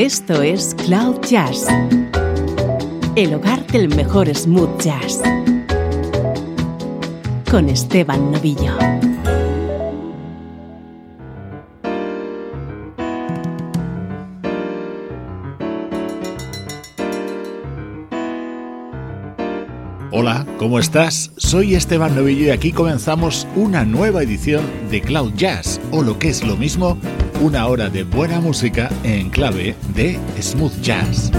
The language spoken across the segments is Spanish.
Esto es Cloud Jazz, el hogar del mejor smooth jazz, con Esteban Novillo. Hola, ¿cómo estás? Soy Esteban Novillo y aquí comenzamos una nueva edición de Cloud Jazz, o lo que es lo mismo, una hora de buena música en clave de smooth jazz.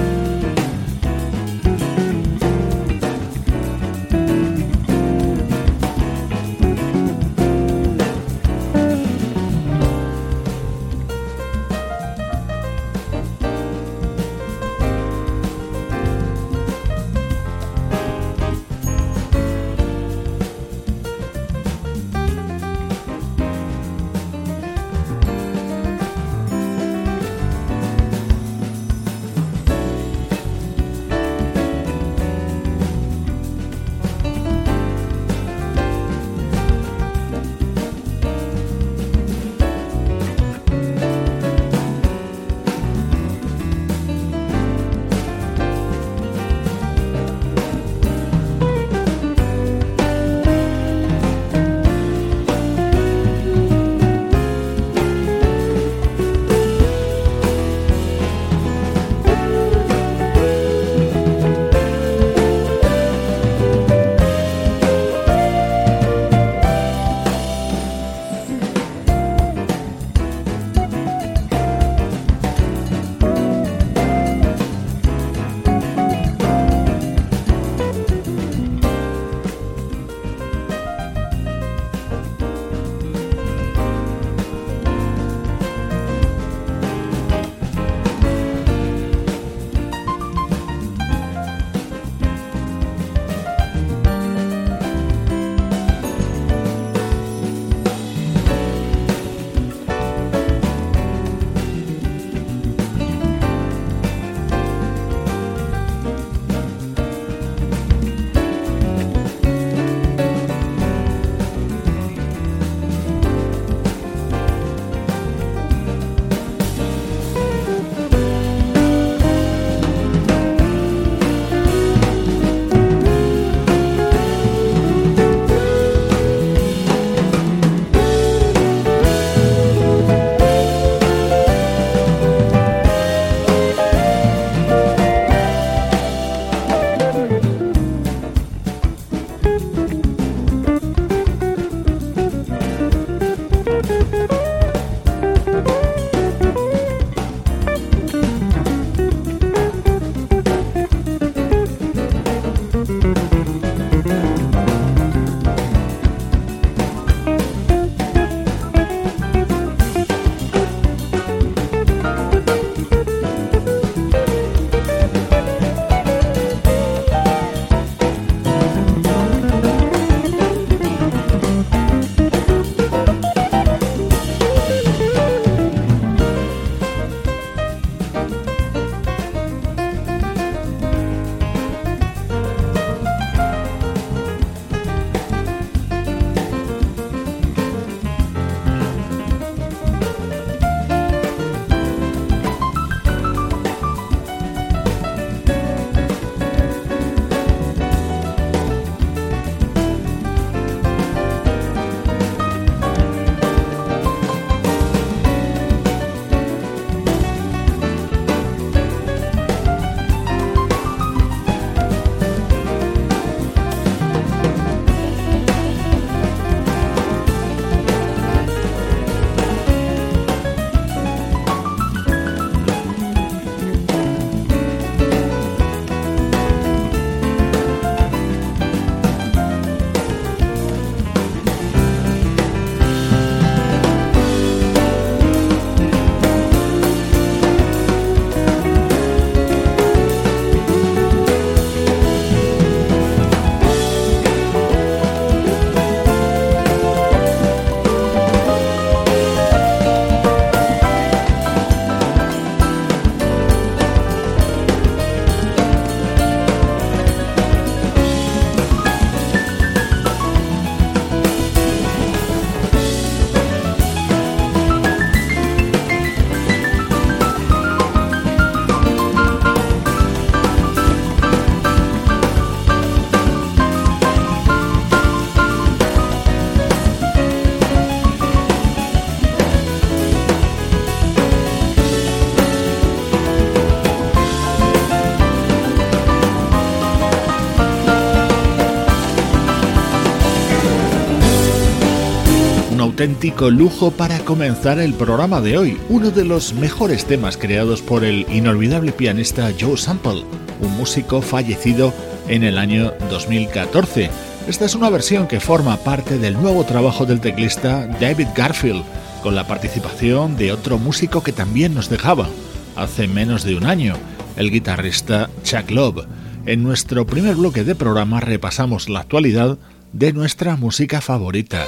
Auténtico lujo para comenzar el programa de hoy, uno de los mejores temas creados por el inolvidable pianista Joe Sample, un músico fallecido en el año 2014. Esta es una versión que forma parte del nuevo trabajo del teclista David Garfield, con la participación de otro músico que también nos dejaba hace menos de un año, el guitarrista Chuck Love. En nuestro primer bloque de programa repasamos la actualidad de nuestra música favorita.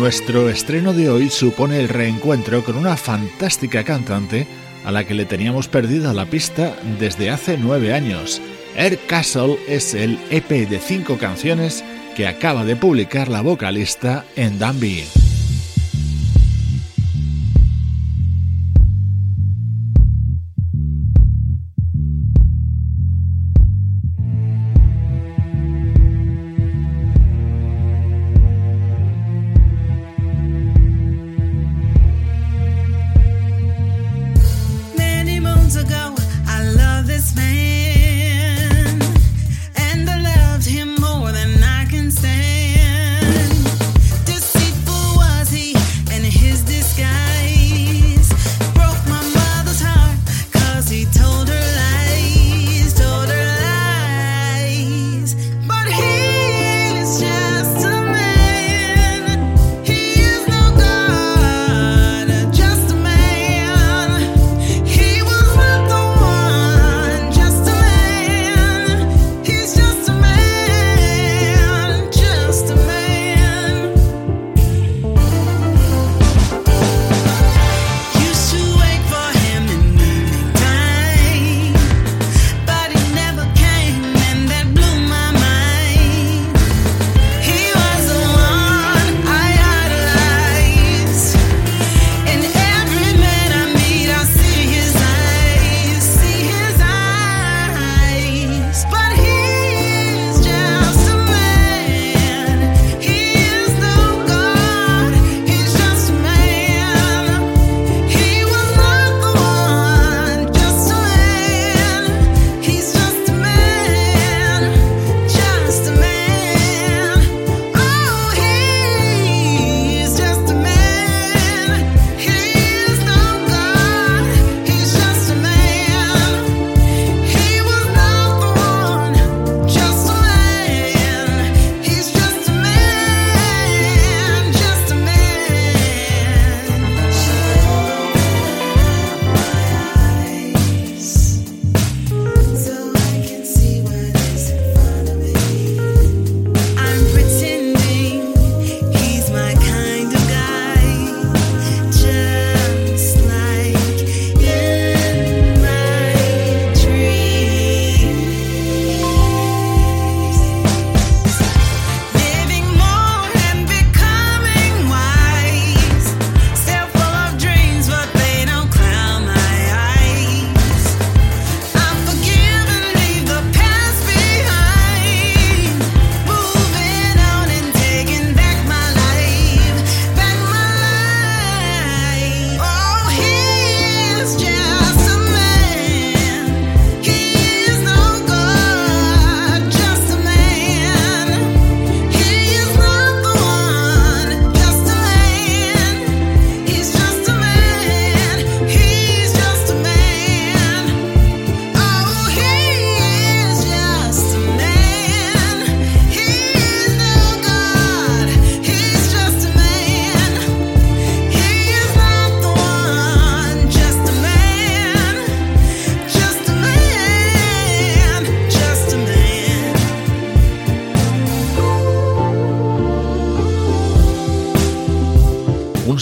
Nuestro estreno de hoy supone el reencuentro con una fantástica cantante a la que le teníamos perdida la pista desde hace nueve años. Air Castle es el EP de cinco canciones que acaba de publicar la vocalista en Danby.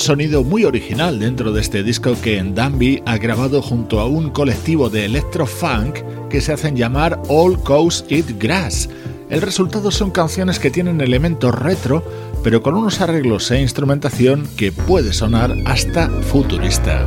Sonido muy original dentro de este disco que en Danby ha grabado junto a un colectivo de electro-funk que se hacen llamar All Coast Eat Grass. El resultado son canciones que tienen elementos retro, pero con unos arreglos e instrumentación que puede sonar hasta futurista.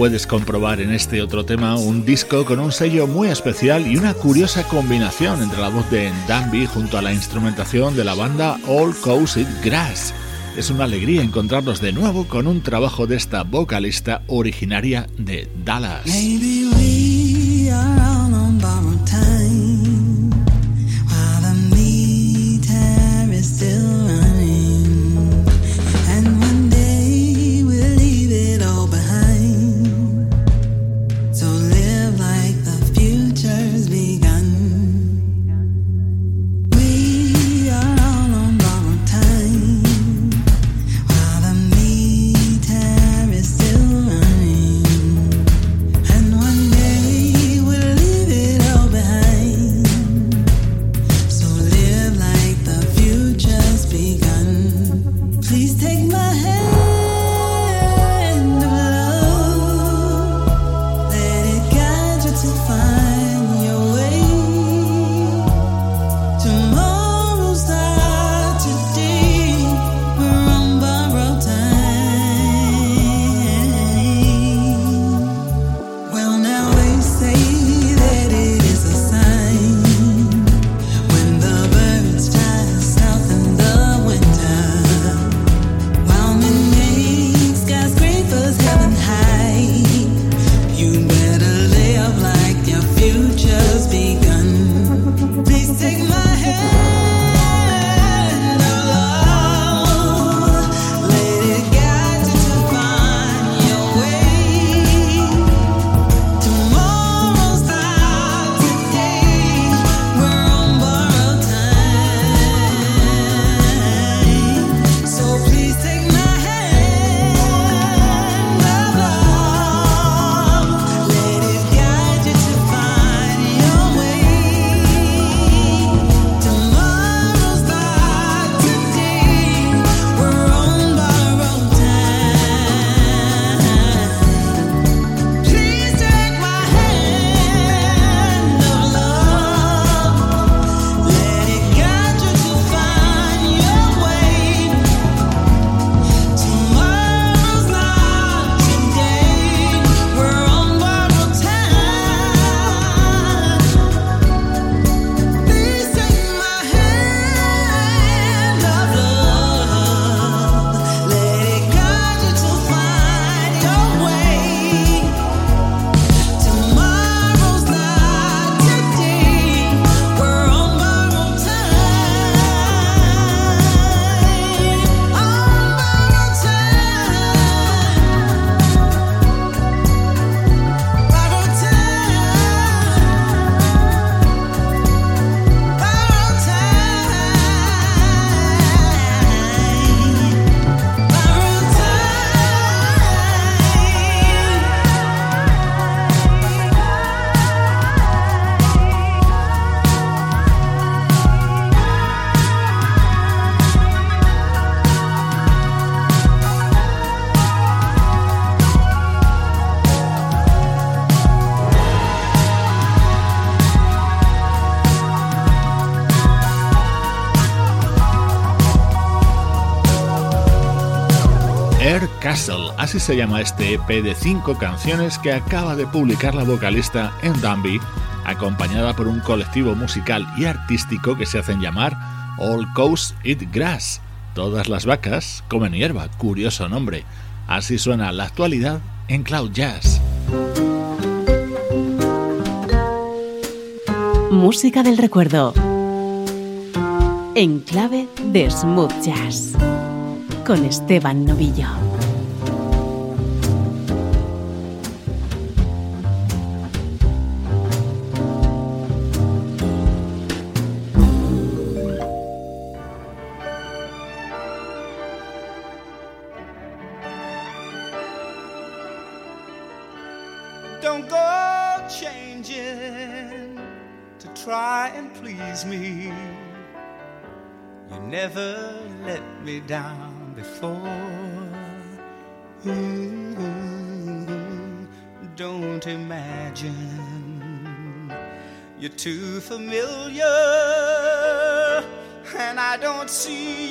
Puedes comprobar en este otro tema un disco con un sello muy especial y una curiosa combinación entre la voz de Danby junto a la instrumentación de la banda All Coast Grass. Es una alegría encontrarlos de nuevo con un trabajo de esta vocalista originaria de Dallas. Así se llama este EP de cinco canciones que acaba de publicar la vocalista en Danby, acompañada por un colectivo musical y artístico que se hacen llamar All Cows Eat Grass. Todas las vacas comen hierba, curioso nombre. Así suena la actualidad en Cloud Jazz. Música del recuerdo. En clave de smooth jazz con Esteban Novillo. Familiar, and I don't see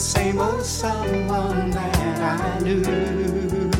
same old someone that I knew.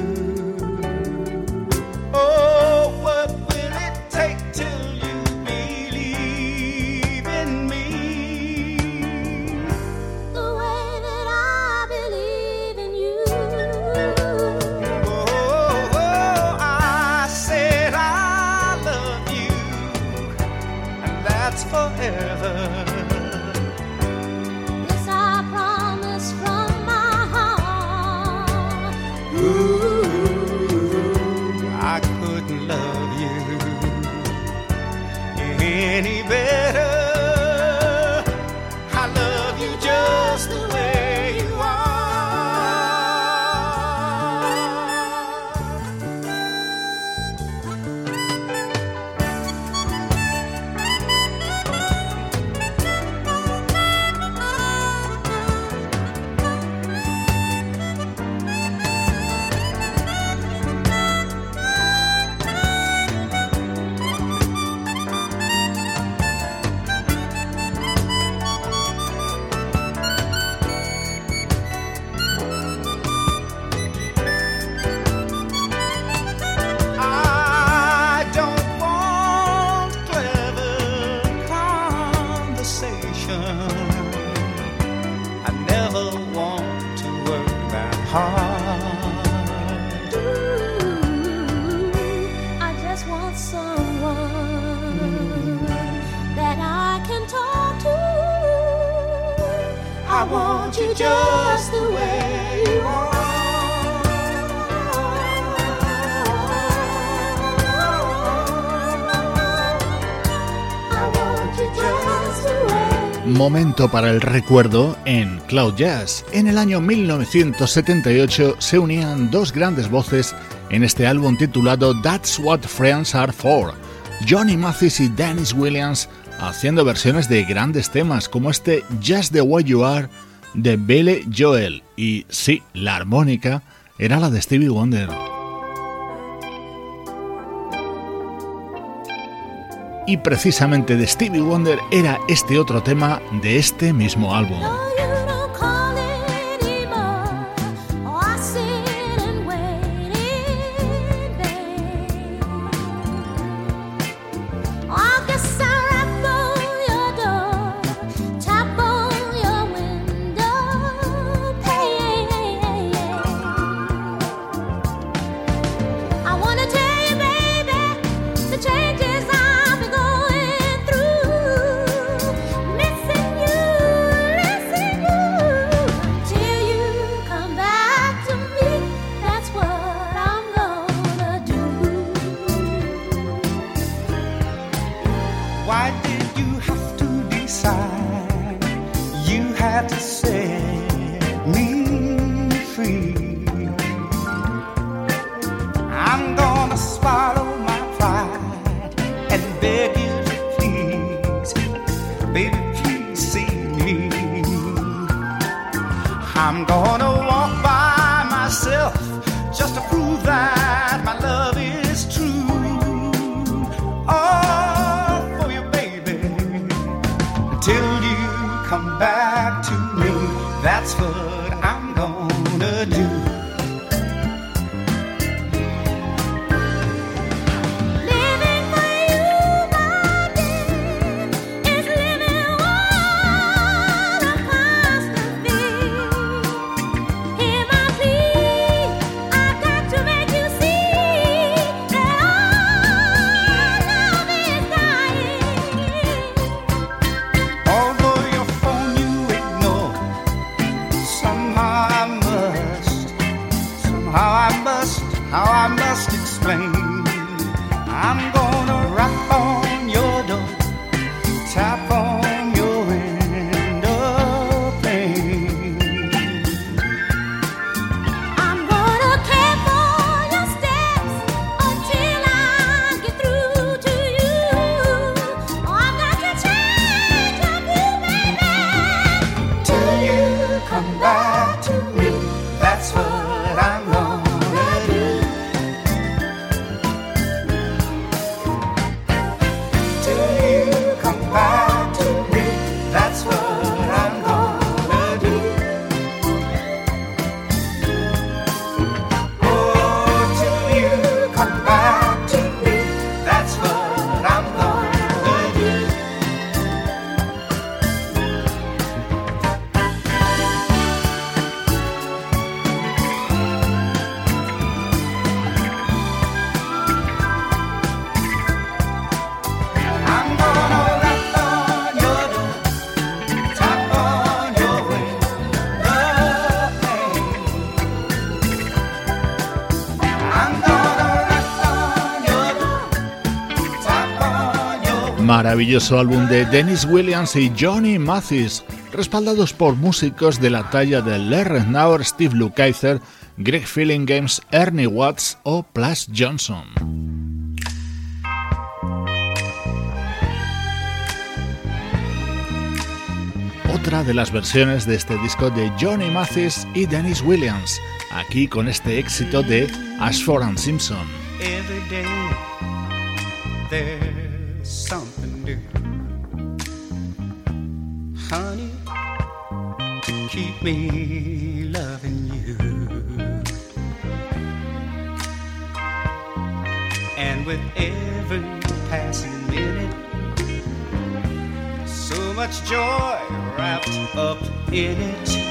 Momento para el recuerdo en Cloud Jazz. En el año 1978 se unían dos grandes voces en este álbum titulado That's What Friends Are For. Johnny Mathis y Dennis Williams haciendo versiones de grandes temas como este Just the Way You Are de Billy Joel. Y sí, la armónica era la de Stevie Wonder. Y precisamente de Stevie Wonder era este otro tema de este mismo álbum. That's for maravilloso álbum de Dennis Williams y Johnny Mathis, respaldados por músicos de la talla de Larry Nauer, Steve Lukather, Greg Feeling Games, Ernie Watts o Plas Johnson. otra de las versiones de este disco de Johnny Mathis y Dennis Williams, aquí con este éxito de Ashford and Simpson. honey, keep me loving you. And with every passing minute, so much joy wrapped up in it.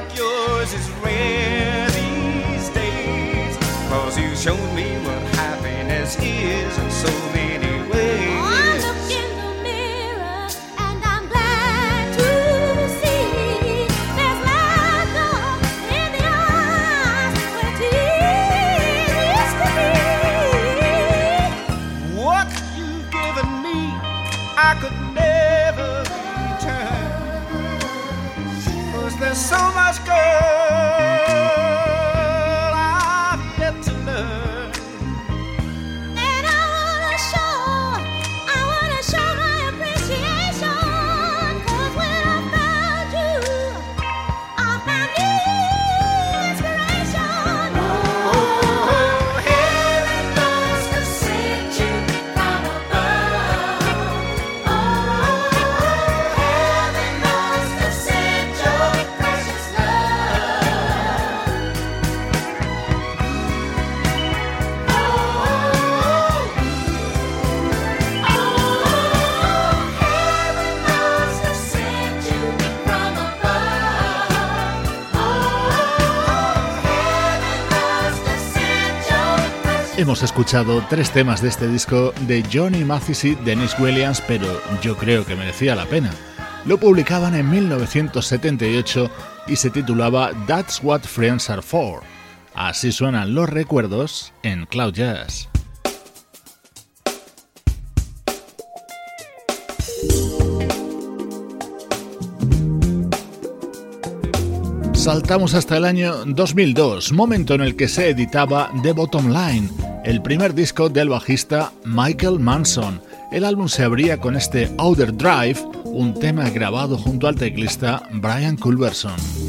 like yours is rare these days. Cause you showed me what happiness is. escuchado tres temas de este disco de Johnny Mathis y Dennis Williams, pero yo creo que merecía la pena. Lo publicaban en 1978 y se titulaba That's What Friends Are For. Así suenan los recuerdos en Cloud Jazz. Saltamos hasta el año 2002, momento en el que se editaba The Bottom Line, el primer disco del bajista Michael Manson. El álbum se abría con este Outer Drive, un tema grabado junto al teclista Brian Culberson.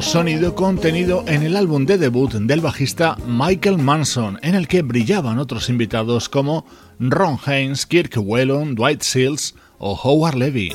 Sonido contenido en el álbum de debut del bajista Michael Manson, en el que brillaban otros invitados como Ron Haynes, Kirk Whelan, Dwight Seals o Howard Levy.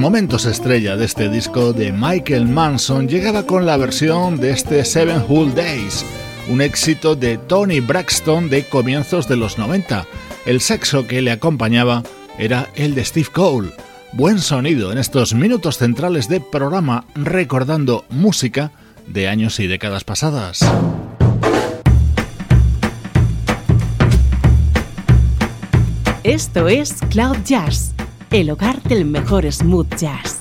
Momentos estrella de este disco de Michael Manson llegaba con la versión de este Seven Whole Days, un éxito de Tony Braxton de comienzos de los 90. El sexo que le acompañaba era el de Steve Cole. Buen sonido en estos minutos centrales de programa recordando música de años y décadas pasadas. Esto es Cloud Jazz, el hogar del mejor smooth jazz.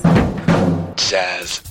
Jazz.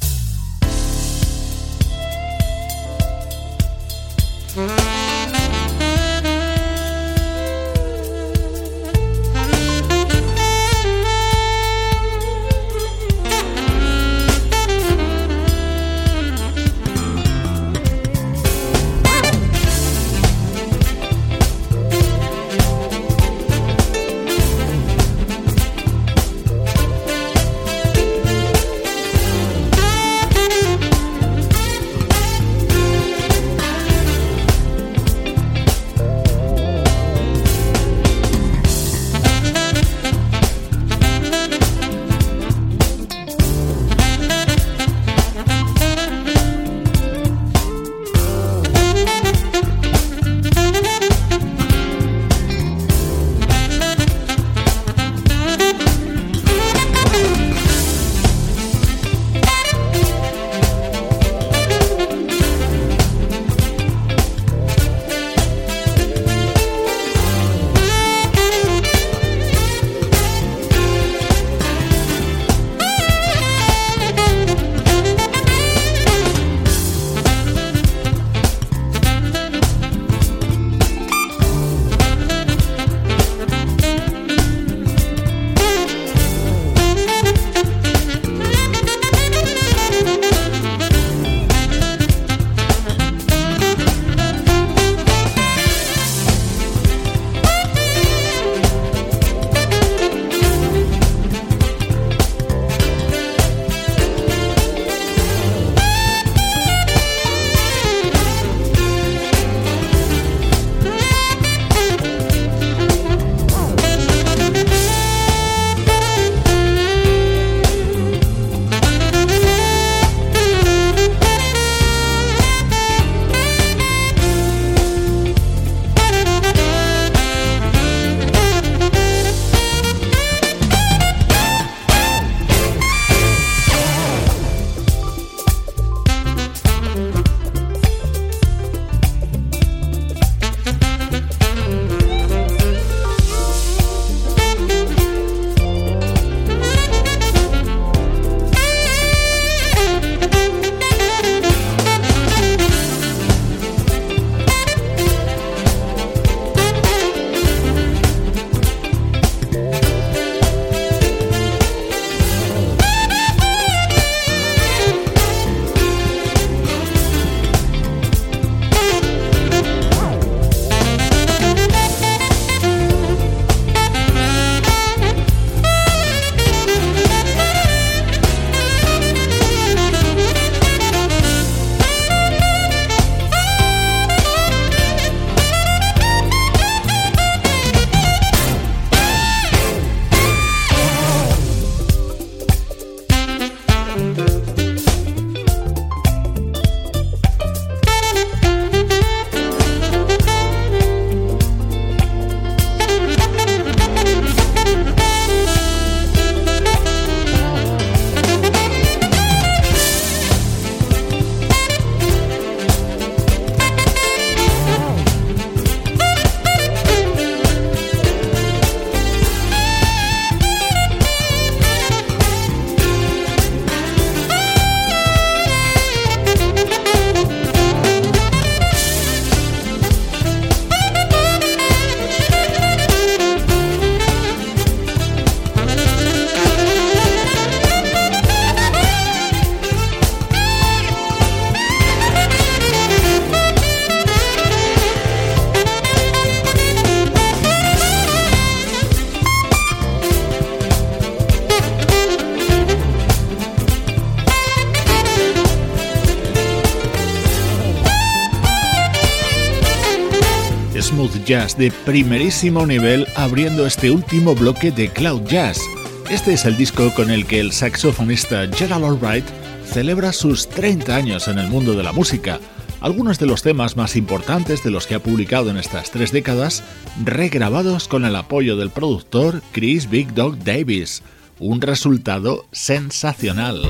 De primerísimo nivel abriendo este último bloque de Cloud Jazz. Este es el disco con el que el saxofonista Gerald Albright celebra sus 30 años en el mundo de la música. Algunos de los temas más importantes de los que ha publicado en estas tres décadas, regrabados con el apoyo del productor Chris Big Dog Davis. Un resultado sensacional.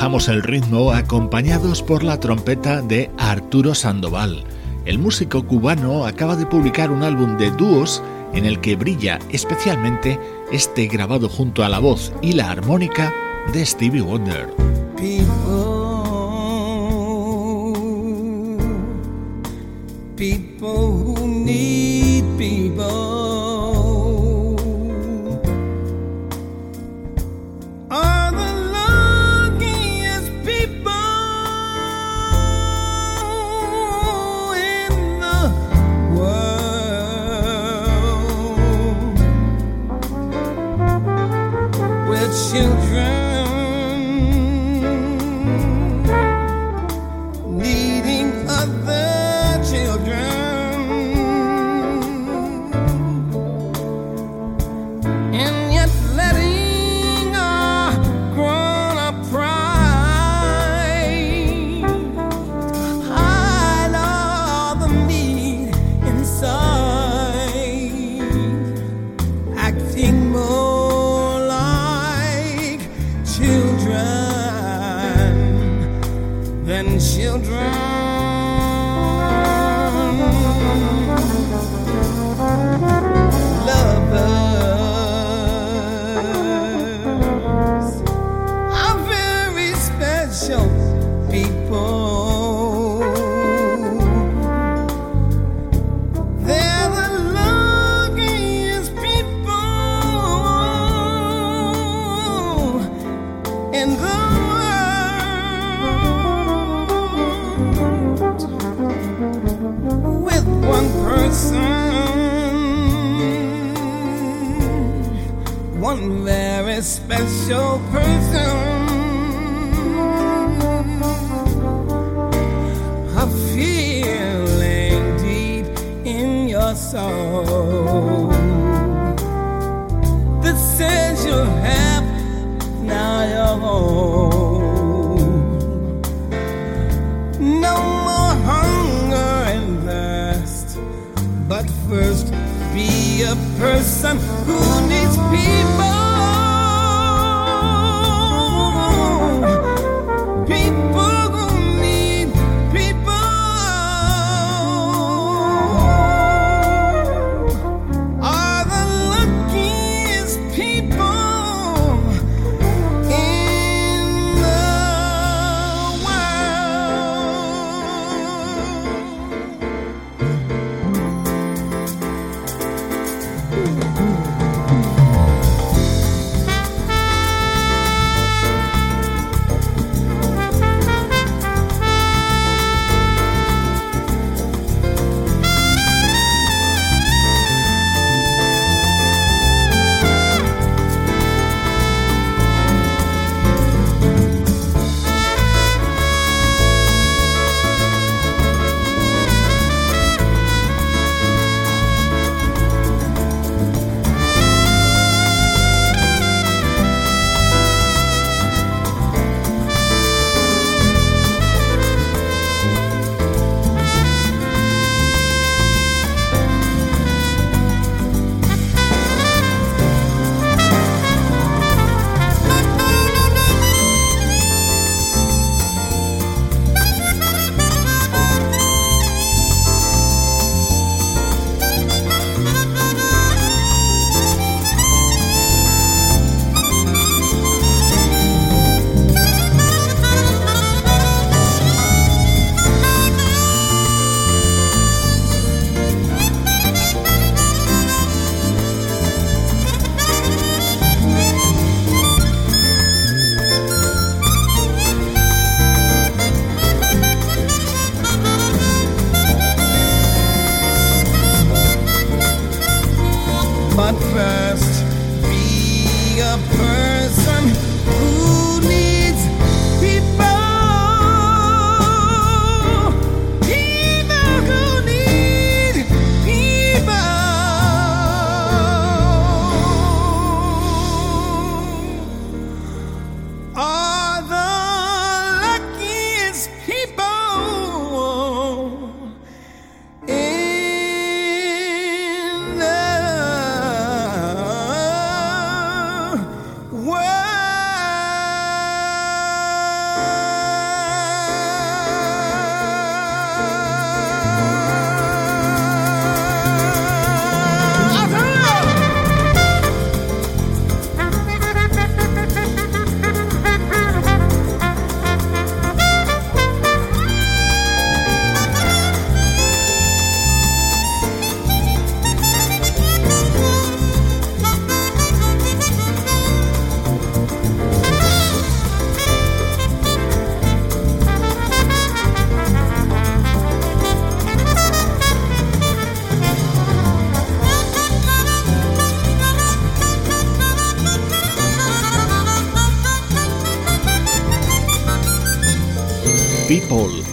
Bajamos el ritmo acompañados por la trompeta de Arturo Sandoval. El músico cubano acaba de publicar un álbum de dúos en el que brilla especialmente este grabado junto a la voz y la armónica de Stevie Wonder. Special person. A feeling deep in your soul that says you have now you're home. No more hunger and thirst, but first be a person who needs. People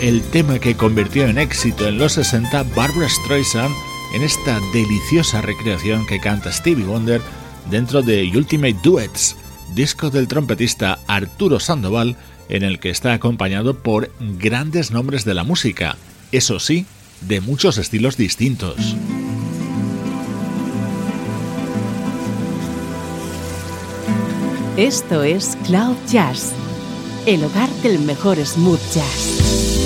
el tema que convirtió en éxito en los 60 Barbara Streisand en esta deliciosa recreación que canta Stevie Wonder dentro de Ultimate Duets, disco del trompetista Arturo Sandoval en el que está acompañado por grandes nombres de la música, eso sí, de muchos estilos distintos. Esto es Cloud Jazz, el hogar del mejor smooth jazz.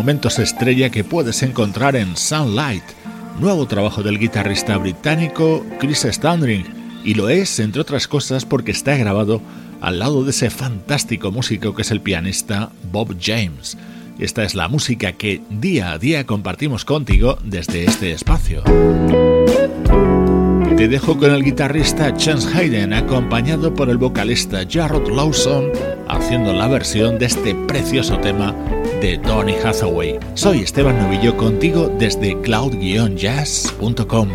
Momentos estrella que puedes encontrar en Sunlight, nuevo trabajo del guitarrista británico Chris Standring, y lo es, entre otras cosas, porque está grabado al lado de ese fantástico músico que es el pianista Bob James. Esta es la música que día a día compartimos contigo desde este espacio. Te dejo con el guitarrista Chance Hayden acompañado por el vocalista Jarrod Lawson haciendo la versión de este precioso tema de Donny Hathaway. Soy Esteban Novillo contigo desde cloud-jazz.com.